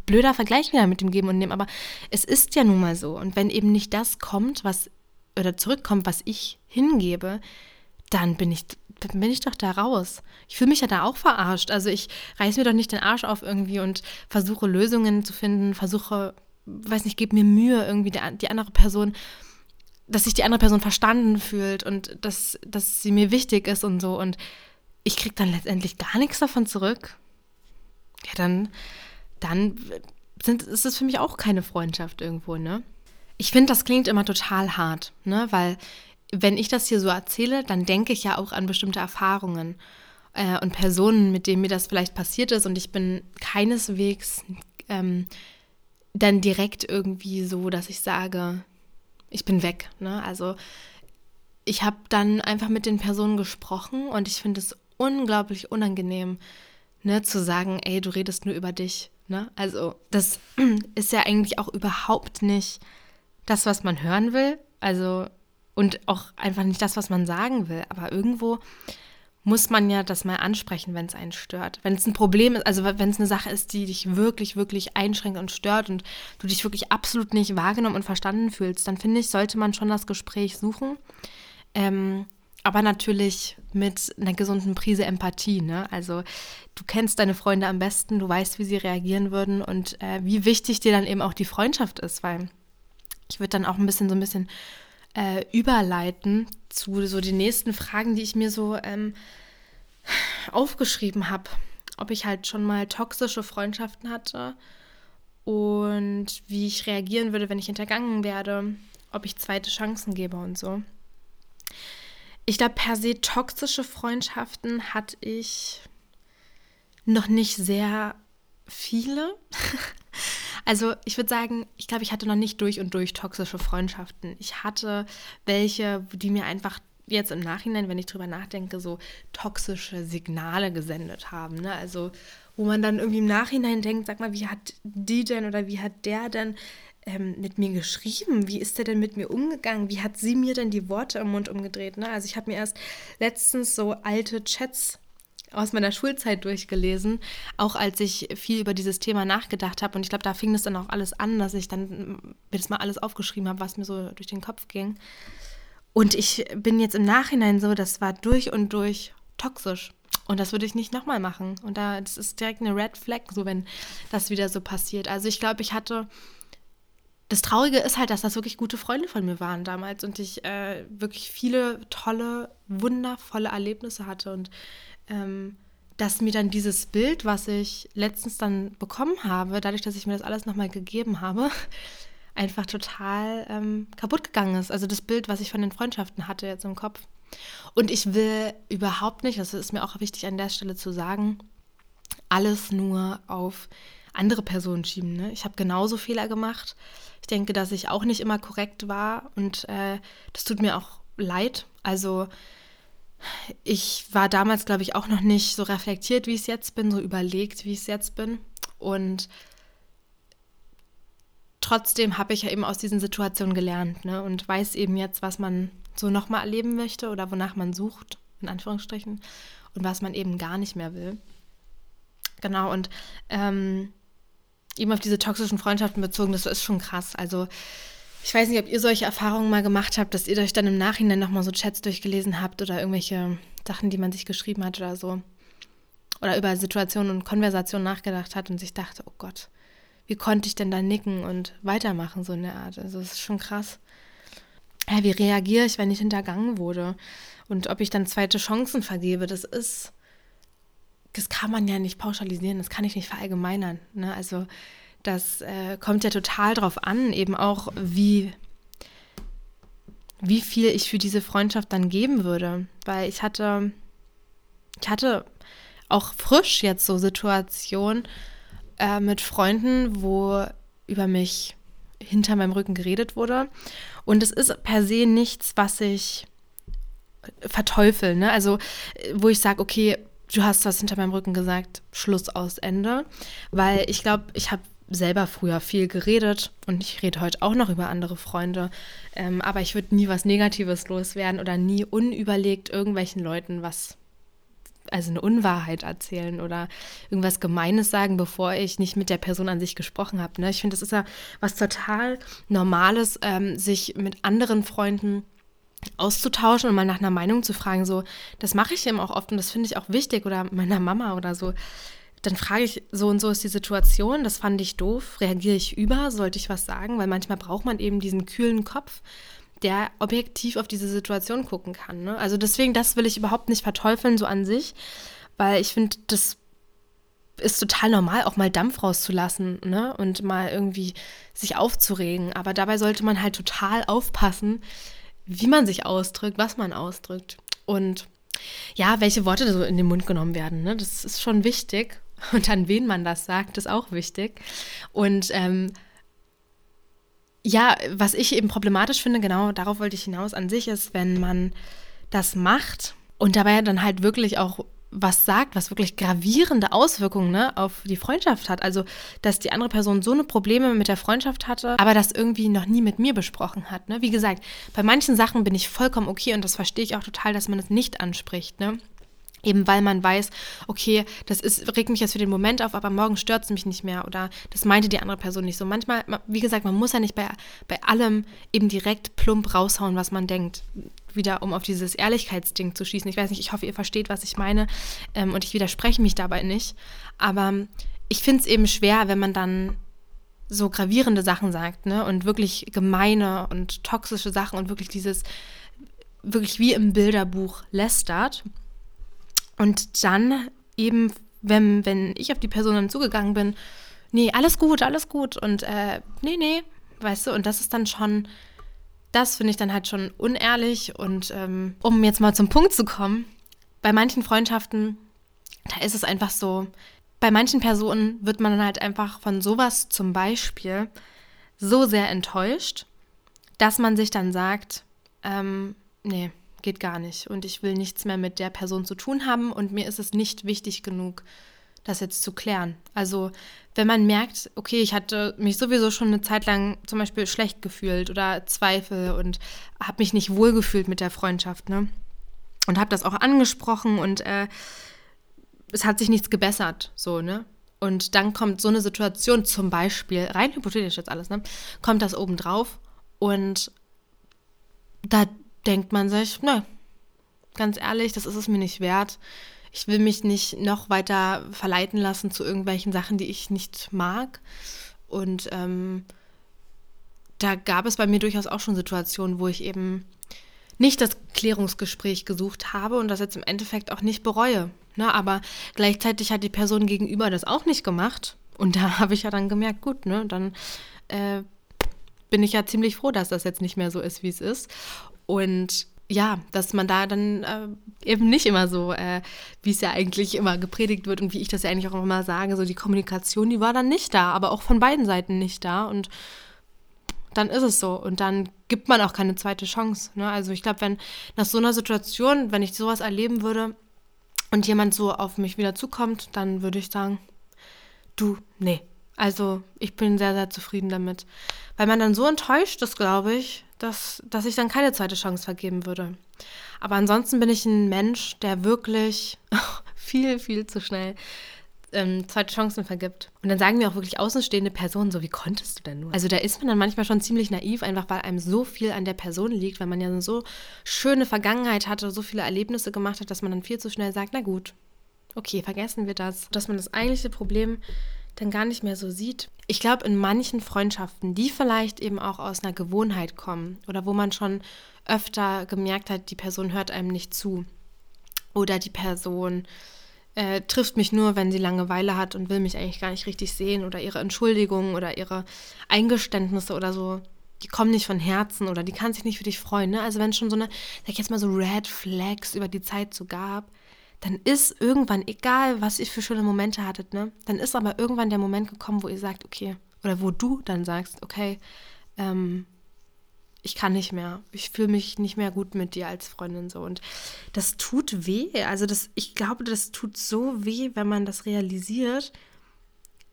Blöder Vergleich wieder mit dem Geben und Nehmen, aber es ist ja nun mal so. Und wenn eben nicht das kommt, was oder zurückkommt, was ich hingebe, dann bin ich, dann bin ich doch da raus. Ich fühle mich ja da auch verarscht. Also ich reiß mir doch nicht den Arsch auf irgendwie und versuche Lösungen zu finden, versuche, weiß nicht, gebe mir Mühe, irgendwie die, die andere Person, dass sich die andere Person verstanden fühlt und dass, dass sie mir wichtig ist und so. Und ich kriege dann letztendlich gar nichts davon zurück, ja, dann, dann sind, ist es für mich auch keine Freundschaft irgendwo, ne? Ich finde, das klingt immer total hart, ne? Weil wenn ich das hier so erzähle, dann denke ich ja auch an bestimmte Erfahrungen äh, und Personen, mit denen mir das vielleicht passiert ist und ich bin keineswegs ähm, dann direkt irgendwie so, dass ich sage, ich bin weg. Ne? Also ich habe dann einfach mit den Personen gesprochen und ich finde es unglaublich unangenehm, ne, zu sagen, ey, du redest nur über dich. Ne? Also, das ist ja eigentlich auch überhaupt nicht das, was man hören will. Also, und auch einfach nicht das, was man sagen will. Aber irgendwo muss man ja das mal ansprechen, wenn es einen stört. Wenn es ein Problem ist, also wenn es eine Sache ist, die dich wirklich, wirklich einschränkt und stört und du dich wirklich absolut nicht wahrgenommen und verstanden fühlst, dann finde ich, sollte man schon das Gespräch suchen. Ähm, aber natürlich mit einer gesunden Prise Empathie. Ne? Also du kennst deine Freunde am besten, du weißt, wie sie reagieren würden und äh, wie wichtig dir dann eben auch die Freundschaft ist, weil ich würde dann auch ein bisschen so ein bisschen äh, überleiten zu so den nächsten Fragen, die ich mir so ähm, aufgeschrieben habe. Ob ich halt schon mal toxische Freundschaften hatte und wie ich reagieren würde, wenn ich hintergangen werde, ob ich zweite Chancen gebe und so. Ich glaube, per se toxische Freundschaften hatte ich noch nicht sehr viele. Also ich würde sagen, ich glaube, ich hatte noch nicht durch und durch toxische Freundschaften. Ich hatte welche, die mir einfach jetzt im Nachhinein, wenn ich drüber nachdenke, so toxische Signale gesendet haben. Ne? Also wo man dann irgendwie im Nachhinein denkt, sag mal, wie hat die denn oder wie hat der denn ähm, mit mir geschrieben? Wie ist der denn mit mir umgegangen? Wie hat sie mir denn die Worte im Mund umgedreht? Ne? Also ich habe mir erst letztens so alte Chats aus meiner Schulzeit durchgelesen, auch als ich viel über dieses Thema nachgedacht habe. Und ich glaube, da fing es dann auch alles an, dass ich dann mir das mal alles aufgeschrieben habe, was mir so durch den Kopf ging. Und ich bin jetzt im Nachhinein so, das war durch und durch toxisch. Und das würde ich nicht nochmal machen. Und da, das ist direkt eine Red Flag, so wenn das wieder so passiert. Also ich glaube, ich hatte das Traurige ist halt, dass das wirklich gute Freunde von mir waren damals und ich äh, wirklich viele tolle, wundervolle Erlebnisse hatte und ähm, dass mir dann dieses Bild, was ich letztens dann bekommen habe, dadurch, dass ich mir das alles nochmal gegeben habe, einfach total ähm, kaputt gegangen ist. Also das Bild, was ich von den Freundschaften hatte jetzt im Kopf. Und ich will überhaupt nicht, das ist mir auch wichtig an der Stelle zu sagen, alles nur auf andere Personen schieben. Ne? Ich habe genauso Fehler gemacht. Ich denke, dass ich auch nicht immer korrekt war und äh, das tut mir auch leid. Also ich war damals, glaube ich, auch noch nicht so reflektiert, wie ich es jetzt bin, so überlegt, wie ich es jetzt bin. Und trotzdem habe ich ja eben aus diesen Situationen gelernt ne? und weiß eben jetzt, was man so nochmal erleben möchte oder wonach man sucht, in Anführungsstrichen, und was man eben gar nicht mehr will. Genau, und ähm, eben auf diese toxischen Freundschaften bezogen, das ist schon krass. Also ich weiß nicht, ob ihr solche Erfahrungen mal gemacht habt, dass ihr euch dann im Nachhinein nochmal so Chats durchgelesen habt oder irgendwelche Sachen, die man sich geschrieben hat oder so. Oder über Situationen und Konversationen nachgedacht hat und sich dachte, oh Gott, wie konnte ich denn da nicken und weitermachen, so in der Art. Also es ist schon krass. Ja, wie reagiere ich, wenn ich hintergangen wurde? Und ob ich dann zweite Chancen vergebe, das ist, das kann man ja nicht pauschalisieren, das kann ich nicht verallgemeinern. Ne? Also das äh, kommt ja total drauf an, eben auch, wie, wie viel ich für diese Freundschaft dann geben würde. Weil ich hatte, ich hatte auch frisch jetzt so Situationen, äh, mit Freunden, wo über mich hinter meinem Rücken geredet wurde. Und es ist per se nichts, was ich verteufel. Ne? Also, wo ich sage, okay, du hast was hinter meinem Rücken gesagt, Schluss aus Ende. Weil ich glaube, ich habe selber früher viel geredet und ich rede heute auch noch über andere Freunde. Ähm, aber ich würde nie was Negatives loswerden oder nie unüberlegt irgendwelchen Leuten was also eine Unwahrheit erzählen oder irgendwas Gemeines sagen, bevor ich nicht mit der Person an sich gesprochen habe. Ne? Ich finde, das ist ja was total Normales, ähm, sich mit anderen Freunden auszutauschen und mal nach einer Meinung zu fragen. So, das mache ich eben auch oft und das finde ich auch wichtig oder meiner Mama oder so. Dann frage ich, so und so ist die Situation, das fand ich doof, reagiere ich über, sollte ich was sagen, weil manchmal braucht man eben diesen kühlen Kopf der objektiv auf diese Situation gucken kann. Ne? Also deswegen, das will ich überhaupt nicht verteufeln, so an sich, weil ich finde, das ist total normal, auch mal Dampf rauszulassen ne? und mal irgendwie sich aufzuregen. Aber dabei sollte man halt total aufpassen, wie man sich ausdrückt, was man ausdrückt. Und ja, welche Worte so in den Mund genommen werden. Ne? Das ist schon wichtig. Und an wen man das sagt, ist auch wichtig. Und ähm, ja, was ich eben problematisch finde, genau darauf wollte ich hinaus an sich, ist, wenn man das macht und dabei dann halt wirklich auch was sagt, was wirklich gravierende Auswirkungen ne, auf die Freundschaft hat. Also, dass die andere Person so eine Probleme mit der Freundschaft hatte, aber das irgendwie noch nie mit mir besprochen hat. Ne? Wie gesagt, bei manchen Sachen bin ich vollkommen okay und das verstehe ich auch total, dass man es nicht anspricht. Ne? Eben weil man weiß, okay, das ist, regt mich jetzt für den Moment auf, aber morgen stört es mich nicht mehr oder das meinte die andere Person nicht so. Manchmal, wie gesagt, man muss ja nicht bei, bei allem eben direkt plump raushauen, was man denkt. Wieder, um auf dieses Ehrlichkeitsding zu schießen. Ich weiß nicht, ich hoffe, ihr versteht, was ich meine ähm, und ich widerspreche mich dabei nicht. Aber ich finde es eben schwer, wenn man dann so gravierende Sachen sagt, ne? Und wirklich gemeine und toxische Sachen und wirklich dieses, wirklich wie im Bilderbuch lästert. Und dann eben, wenn, wenn ich auf die Person dann zugegangen bin, nee, alles gut, alles gut. Und äh, nee, nee, weißt du, und das ist dann schon, das finde ich dann halt schon unehrlich. Und ähm, um jetzt mal zum Punkt zu kommen, bei manchen Freundschaften, da ist es einfach so, bei manchen Personen wird man dann halt einfach von sowas zum Beispiel so sehr enttäuscht, dass man sich dann sagt, ähm, nee, geht gar nicht und ich will nichts mehr mit der Person zu tun haben und mir ist es nicht wichtig genug, das jetzt zu klären. Also wenn man merkt, okay, ich hatte mich sowieso schon eine Zeit lang zum Beispiel schlecht gefühlt oder Zweifel und habe mich nicht wohlgefühlt mit der Freundschaft, ne? Und habe das auch angesprochen und äh, es hat sich nichts gebessert, so, ne? Und dann kommt so eine Situation zum Beispiel, rein hypothetisch jetzt alles, ne? Kommt das oben drauf und da denkt man sich, ne, ganz ehrlich, das ist es mir nicht wert. Ich will mich nicht noch weiter verleiten lassen zu irgendwelchen Sachen, die ich nicht mag. Und ähm, da gab es bei mir durchaus auch schon Situationen, wo ich eben nicht das Klärungsgespräch gesucht habe und das jetzt im Endeffekt auch nicht bereue. Ne? Aber gleichzeitig hat die Person gegenüber das auch nicht gemacht. Und da habe ich ja dann gemerkt, gut, ne, dann äh, bin ich ja ziemlich froh, dass das jetzt nicht mehr so ist, wie es ist. Und ja, dass man da dann äh, eben nicht immer so, äh, wie es ja eigentlich immer gepredigt wird und wie ich das ja eigentlich auch immer sage, so die Kommunikation, die war dann nicht da, aber auch von beiden Seiten nicht da. Und dann ist es so. Und dann gibt man auch keine zweite Chance. Ne? Also ich glaube, wenn nach so einer Situation, wenn ich sowas erleben würde und jemand so auf mich wieder zukommt, dann würde ich sagen, du, nee. Also ich bin sehr, sehr zufrieden damit. Weil man dann so enttäuscht ist, glaube ich, dass, dass ich dann keine zweite Chance vergeben würde. Aber ansonsten bin ich ein Mensch, der wirklich viel, viel zu schnell ähm, zweite Chancen vergibt. Und dann sagen mir auch wirklich außenstehende Personen so, wie konntest du denn nur? Also da ist man dann manchmal schon ziemlich naiv, einfach weil einem so viel an der Person liegt, weil man ja so schöne Vergangenheit hatte, so viele Erlebnisse gemacht hat, dass man dann viel zu schnell sagt, na gut, okay, vergessen wir das. Dass man das eigentliche Problem dann gar nicht mehr so sieht. ich glaube, in manchen Freundschaften, die vielleicht eben auch aus einer Gewohnheit kommen oder wo man schon öfter gemerkt hat, die Person hört einem nicht zu oder die Person äh, trifft mich nur, wenn sie Langeweile hat und will mich eigentlich gar nicht richtig sehen oder ihre Entschuldigungen oder ihre Eingeständnisse oder so, die kommen nicht von Herzen oder die kann sich nicht für dich freuen. Ne? Also wenn schon so eine, sag ich jetzt mal so Red Flags über die Zeit so gab, dann ist irgendwann, egal was ihr für schöne Momente hattet, ne, dann ist aber irgendwann der Moment gekommen, wo ihr sagt, okay, oder wo du dann sagst, okay, ähm, ich kann nicht mehr. Ich fühle mich nicht mehr gut mit dir als Freundin so. Und das tut weh. Also das, ich glaube, das tut so weh, wenn man das realisiert.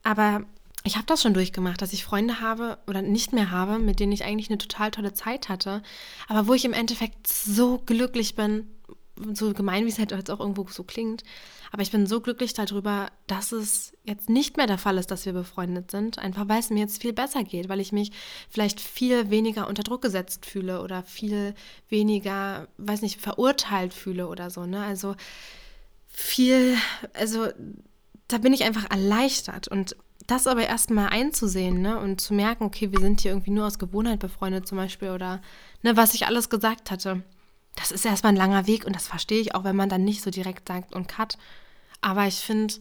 Aber ich habe das schon durchgemacht, dass ich Freunde habe oder nicht mehr habe, mit denen ich eigentlich eine total tolle Zeit hatte, aber wo ich im Endeffekt so glücklich bin, so gemein, wie es halt jetzt auch irgendwo so klingt. Aber ich bin so glücklich darüber, dass es jetzt nicht mehr der Fall ist, dass wir befreundet sind. Einfach weil es mir jetzt viel besser geht, weil ich mich vielleicht viel weniger unter Druck gesetzt fühle oder viel weniger, weiß nicht, verurteilt fühle oder so. Ne? Also viel, also da bin ich einfach erleichtert. Und das aber erstmal einzusehen ne? und zu merken, okay, wir sind hier irgendwie nur aus Gewohnheit befreundet zum Beispiel oder ne, was ich alles gesagt hatte das ist erstmal ein langer Weg und das verstehe ich auch, wenn man dann nicht so direkt sagt und cut. Aber ich finde,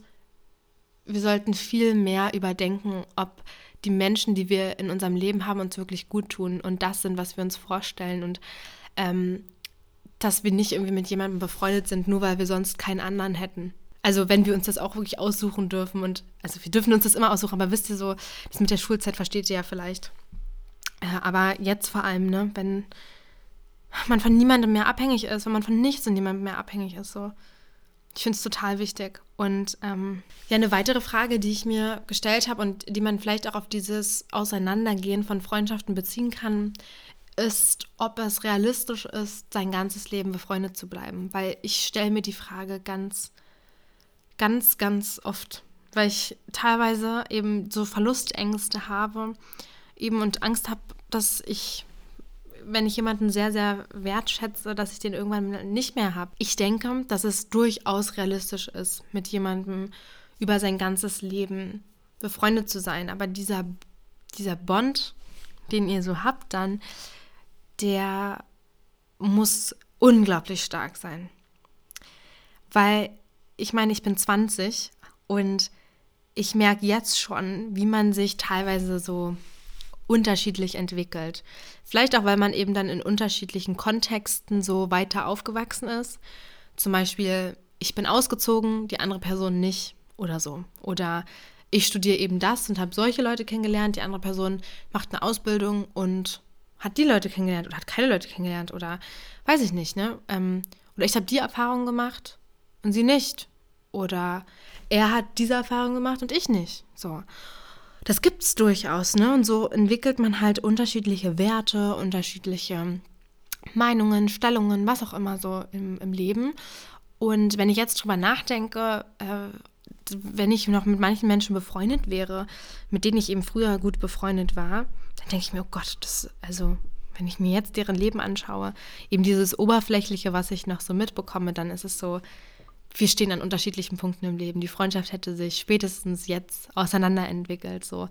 wir sollten viel mehr überdenken, ob die Menschen, die wir in unserem Leben haben, uns wirklich gut tun und das sind, was wir uns vorstellen und ähm, dass wir nicht irgendwie mit jemandem befreundet sind, nur weil wir sonst keinen anderen hätten. Also wenn wir uns das auch wirklich aussuchen dürfen und also wir dürfen uns das immer aussuchen, aber wisst ihr so, das mit der Schulzeit versteht ihr ja vielleicht. Äh, aber jetzt vor allem, ne, wenn man von niemandem mehr abhängig ist, wenn man von nichts und niemandem mehr abhängig ist. So. Ich finde es total wichtig. Und ähm, ja, eine weitere Frage, die ich mir gestellt habe und die man vielleicht auch auf dieses Auseinandergehen von Freundschaften beziehen kann, ist, ob es realistisch ist, sein ganzes Leben befreundet zu bleiben. Weil ich stelle mir die Frage ganz, ganz, ganz oft, weil ich teilweise eben so Verlustängste habe, eben und Angst habe, dass ich wenn ich jemanden sehr, sehr wertschätze, dass ich den irgendwann nicht mehr habe. Ich denke, dass es durchaus realistisch ist, mit jemandem über sein ganzes Leben befreundet zu sein. Aber dieser, dieser Bond, den ihr so habt, dann, der muss unglaublich stark sein. Weil ich meine, ich bin 20 und ich merke jetzt schon, wie man sich teilweise so unterschiedlich entwickelt. Vielleicht auch, weil man eben dann in unterschiedlichen Kontexten so weiter aufgewachsen ist. Zum Beispiel, ich bin ausgezogen, die andere Person nicht oder so. Oder ich studiere eben das und habe solche Leute kennengelernt, die andere Person macht eine Ausbildung und hat die Leute kennengelernt oder hat keine Leute kennengelernt oder weiß ich nicht, ne? Ähm, oder ich habe die Erfahrung gemacht und sie nicht. Oder er hat diese Erfahrung gemacht und ich nicht. So das gibt es durchaus, ne? Und so entwickelt man halt unterschiedliche Werte, unterschiedliche Meinungen, Stellungen, was auch immer so im, im Leben. Und wenn ich jetzt drüber nachdenke, äh, wenn ich noch mit manchen Menschen befreundet wäre, mit denen ich eben früher gut befreundet war, dann denke ich mir, oh Gott, das, also, wenn ich mir jetzt deren Leben anschaue, eben dieses Oberflächliche, was ich noch so mitbekomme, dann ist es so, wir stehen an unterschiedlichen Punkten im Leben. Die Freundschaft hätte sich spätestens jetzt auseinanderentwickelt. So.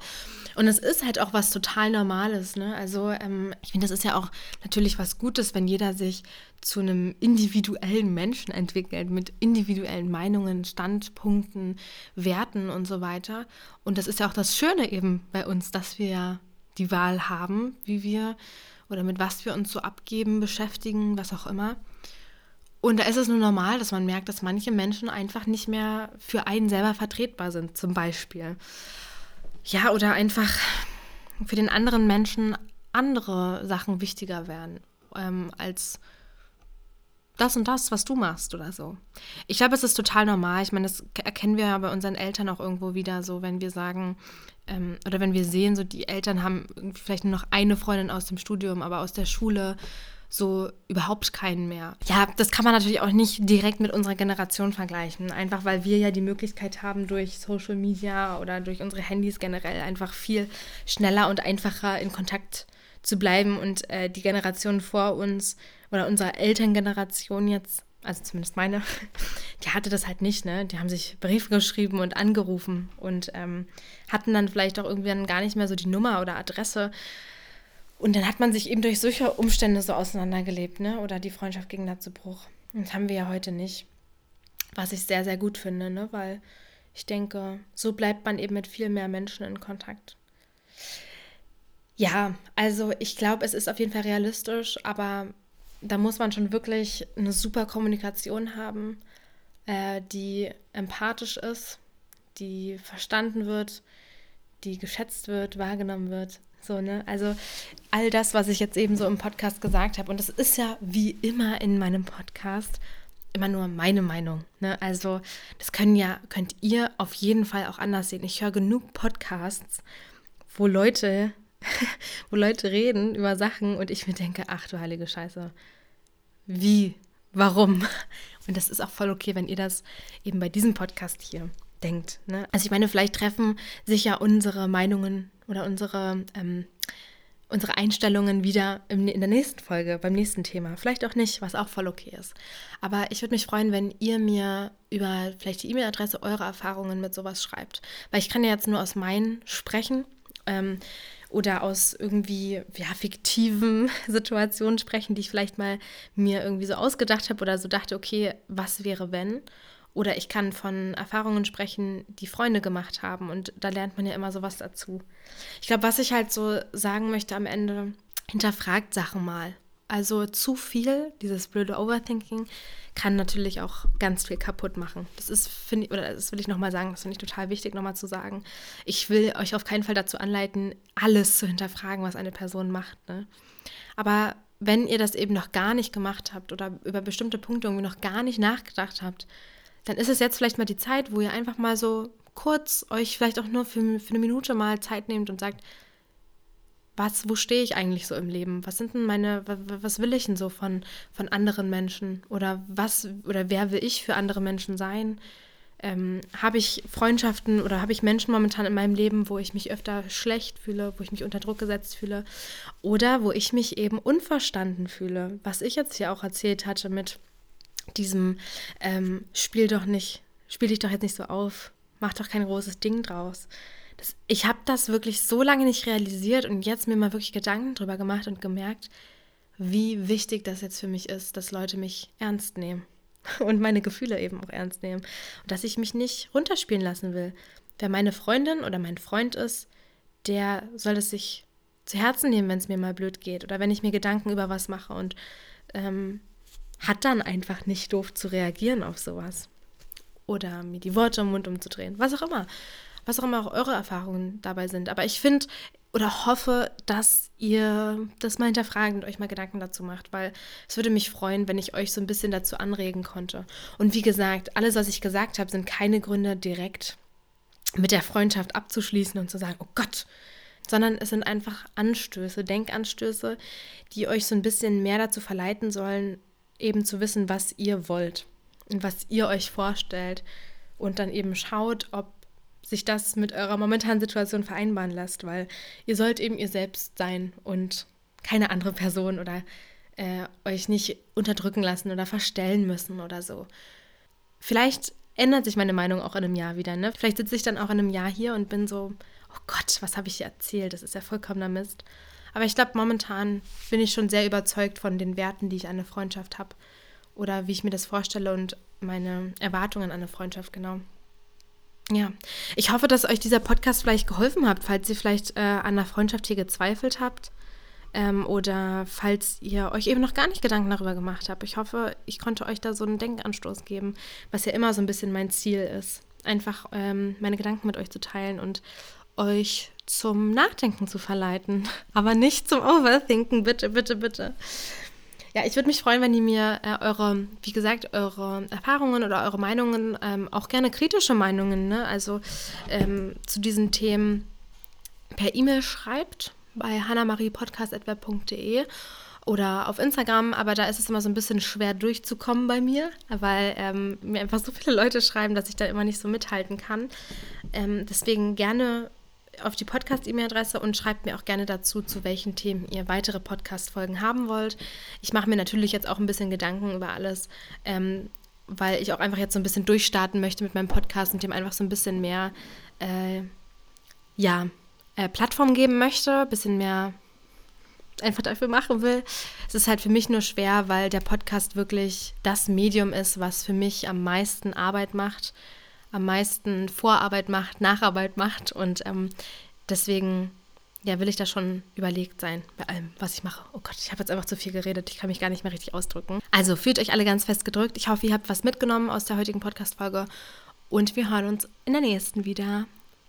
Und es ist halt auch was total Normales. Ne? Also ähm, ich finde, das ist ja auch natürlich was Gutes, wenn jeder sich zu einem individuellen Menschen entwickelt, mit individuellen Meinungen, Standpunkten, Werten und so weiter. Und das ist ja auch das Schöne eben bei uns, dass wir die Wahl haben, wie wir oder mit was wir uns so abgeben, beschäftigen, was auch immer. Und da ist es nur normal, dass man merkt, dass manche Menschen einfach nicht mehr für einen selber vertretbar sind, zum Beispiel. Ja, oder einfach für den anderen Menschen andere Sachen wichtiger werden ähm, als das und das, was du machst oder so. Ich glaube, es ist total normal. Ich meine, das erkennen wir ja bei unseren Eltern auch irgendwo wieder so, wenn wir sagen, ähm, oder wenn wir sehen, so die Eltern haben vielleicht nur noch eine Freundin aus dem Studium, aber aus der Schule so überhaupt keinen mehr. Ja, das kann man natürlich auch nicht direkt mit unserer Generation vergleichen, einfach weil wir ja die Möglichkeit haben, durch Social Media oder durch unsere Handys generell einfach viel schneller und einfacher in Kontakt zu bleiben und äh, die Generation vor uns oder unsere Elterngeneration jetzt also zumindest meine, die hatte das halt nicht, ne? Die haben sich Briefe geschrieben und angerufen und ähm, hatten dann vielleicht auch irgendwann gar nicht mehr so die Nummer oder Adresse. Und dann hat man sich eben durch solche Umstände so auseinandergelebt, ne? Oder die Freundschaft ging da zu Bruch. Und das haben wir ja heute nicht. Was ich sehr, sehr gut finde, ne? Weil ich denke, so bleibt man eben mit viel mehr Menschen in Kontakt. Ja, also ich glaube, es ist auf jeden Fall realistisch, aber da muss man schon wirklich eine super Kommunikation haben, äh, die empathisch ist, die verstanden wird, die geschätzt wird, wahrgenommen wird. So, ne? Also all das, was ich jetzt eben so im Podcast gesagt habe, und das ist ja wie immer in meinem Podcast immer nur meine Meinung. Ne? Also, das können ja, könnt ihr auf jeden Fall auch anders sehen. Ich höre genug Podcasts, wo Leute wo Leute reden über Sachen und ich mir denke, ach du heilige Scheiße, wie, warum? Und das ist auch voll okay, wenn ihr das eben bei diesem Podcast hier denkt. Ne? Also ich meine, vielleicht treffen sich ja unsere Meinungen oder unsere, ähm, unsere Einstellungen wieder in der nächsten Folge, beim nächsten Thema. Vielleicht auch nicht, was auch voll okay ist. Aber ich würde mich freuen, wenn ihr mir über vielleicht die E-Mail-Adresse eure Erfahrungen mit sowas schreibt. Weil ich kann ja jetzt nur aus meinen sprechen. Ähm, oder aus irgendwie ja, fiktiven Situationen sprechen, die ich vielleicht mal mir irgendwie so ausgedacht habe oder so dachte, okay, was wäre wenn? Oder ich kann von Erfahrungen sprechen, die Freunde gemacht haben und da lernt man ja immer sowas dazu. Ich glaube, was ich halt so sagen möchte am Ende, hinterfragt Sachen mal. Also zu viel, dieses blöde Overthinking, kann natürlich auch ganz viel kaputt machen. Das ist, finde ich, oder das will ich nochmal sagen, das finde ich total wichtig, nochmal zu sagen. Ich will euch auf keinen Fall dazu anleiten, alles zu hinterfragen, was eine Person macht. Ne? Aber wenn ihr das eben noch gar nicht gemacht habt oder über bestimmte Punkte irgendwie noch gar nicht nachgedacht habt, dann ist es jetzt vielleicht mal die Zeit, wo ihr einfach mal so kurz euch vielleicht auch nur für, für eine Minute mal Zeit nehmt und sagt, was, wo stehe ich eigentlich so im Leben? Was sind denn meine, was will ich denn so von, von anderen Menschen? Oder was, oder wer will ich für andere Menschen sein? Ähm, habe ich Freundschaften oder habe ich Menschen momentan in meinem Leben, wo ich mich öfter schlecht fühle, wo ich mich unter Druck gesetzt fühle? Oder wo ich mich eben unverstanden fühle? Was ich jetzt hier auch erzählt hatte mit diesem ähm, Spiel doch nicht, spiel dich doch jetzt nicht so auf, mach doch kein großes Ding draus. Das, ich habe das wirklich so lange nicht realisiert und jetzt mir mal wirklich Gedanken drüber gemacht und gemerkt, wie wichtig das jetzt für mich ist, dass Leute mich ernst nehmen und meine Gefühle eben auch ernst nehmen. Und dass ich mich nicht runterspielen lassen will. Wer meine Freundin oder mein Freund ist, der soll es sich zu Herzen nehmen, wenn es mir mal blöd geht oder wenn ich mir Gedanken über was mache. Und ähm, hat dann einfach nicht doof zu reagieren auf sowas. Oder mir die Worte im Mund umzudrehen, was auch immer. Was auch immer auch eure Erfahrungen dabei sind. Aber ich finde oder hoffe, dass ihr das mal hinterfragt und euch mal Gedanken dazu macht, weil es würde mich freuen, wenn ich euch so ein bisschen dazu anregen konnte. Und wie gesagt, alles, was ich gesagt habe, sind keine Gründe direkt mit der Freundschaft abzuschließen und zu sagen, oh Gott, sondern es sind einfach Anstöße, Denkanstöße, die euch so ein bisschen mehr dazu verleiten sollen, eben zu wissen, was ihr wollt und was ihr euch vorstellt und dann eben schaut, ob sich das mit eurer momentanen Situation vereinbaren lasst, weil ihr sollt eben ihr selbst sein und keine andere Person oder äh, euch nicht unterdrücken lassen oder verstellen müssen oder so. Vielleicht ändert sich meine Meinung auch in einem Jahr wieder. Ne? Vielleicht sitze ich dann auch in einem Jahr hier und bin so, oh Gott, was habe ich hier erzählt? Das ist ja vollkommener Mist. Aber ich glaube, momentan bin ich schon sehr überzeugt von den Werten, die ich an eine Freundschaft habe. Oder wie ich mir das vorstelle und meine Erwartungen an eine Freundschaft, genau. Ja, ich hoffe, dass euch dieser Podcast vielleicht geholfen hat, falls ihr vielleicht äh, an der Freundschaft hier gezweifelt habt ähm, oder falls ihr euch eben noch gar nicht Gedanken darüber gemacht habt. Ich hoffe, ich konnte euch da so einen Denkanstoß geben, was ja immer so ein bisschen mein Ziel ist. Einfach ähm, meine Gedanken mit euch zu teilen und euch zum Nachdenken zu verleiten, aber nicht zum Overthinken, bitte, bitte, bitte. Ja, ich würde mich freuen, wenn ihr mir äh, eure, wie gesagt, eure Erfahrungen oder eure Meinungen, ähm, auch gerne kritische Meinungen, ne? also ähm, zu diesen Themen per E-Mail schreibt bei hannamariepodcast.web.de oder auf Instagram, aber da ist es immer so ein bisschen schwer durchzukommen bei mir, weil ähm, mir einfach so viele Leute schreiben, dass ich da immer nicht so mithalten kann. Ähm, deswegen gerne auf die Podcast-E-Mail-Adresse und schreibt mir auch gerne dazu, zu welchen Themen ihr weitere Podcast-Folgen haben wollt. Ich mache mir natürlich jetzt auch ein bisschen Gedanken über alles, ähm, weil ich auch einfach jetzt so ein bisschen durchstarten möchte mit meinem Podcast und dem einfach so ein bisschen mehr, äh, ja, äh, Plattform geben möchte, ein bisschen mehr einfach dafür machen will. Es ist halt für mich nur schwer, weil der Podcast wirklich das Medium ist, was für mich am meisten Arbeit macht, am meisten Vorarbeit macht, Nacharbeit macht und ähm, deswegen ja, will ich da schon überlegt sein bei allem, was ich mache. Oh Gott, ich habe jetzt einfach zu viel geredet. Ich kann mich gar nicht mehr richtig ausdrücken. Also fühlt euch alle ganz fest gedrückt. Ich hoffe, ihr habt was mitgenommen aus der heutigen Podcast-Folge. Und wir hören uns in der nächsten wieder.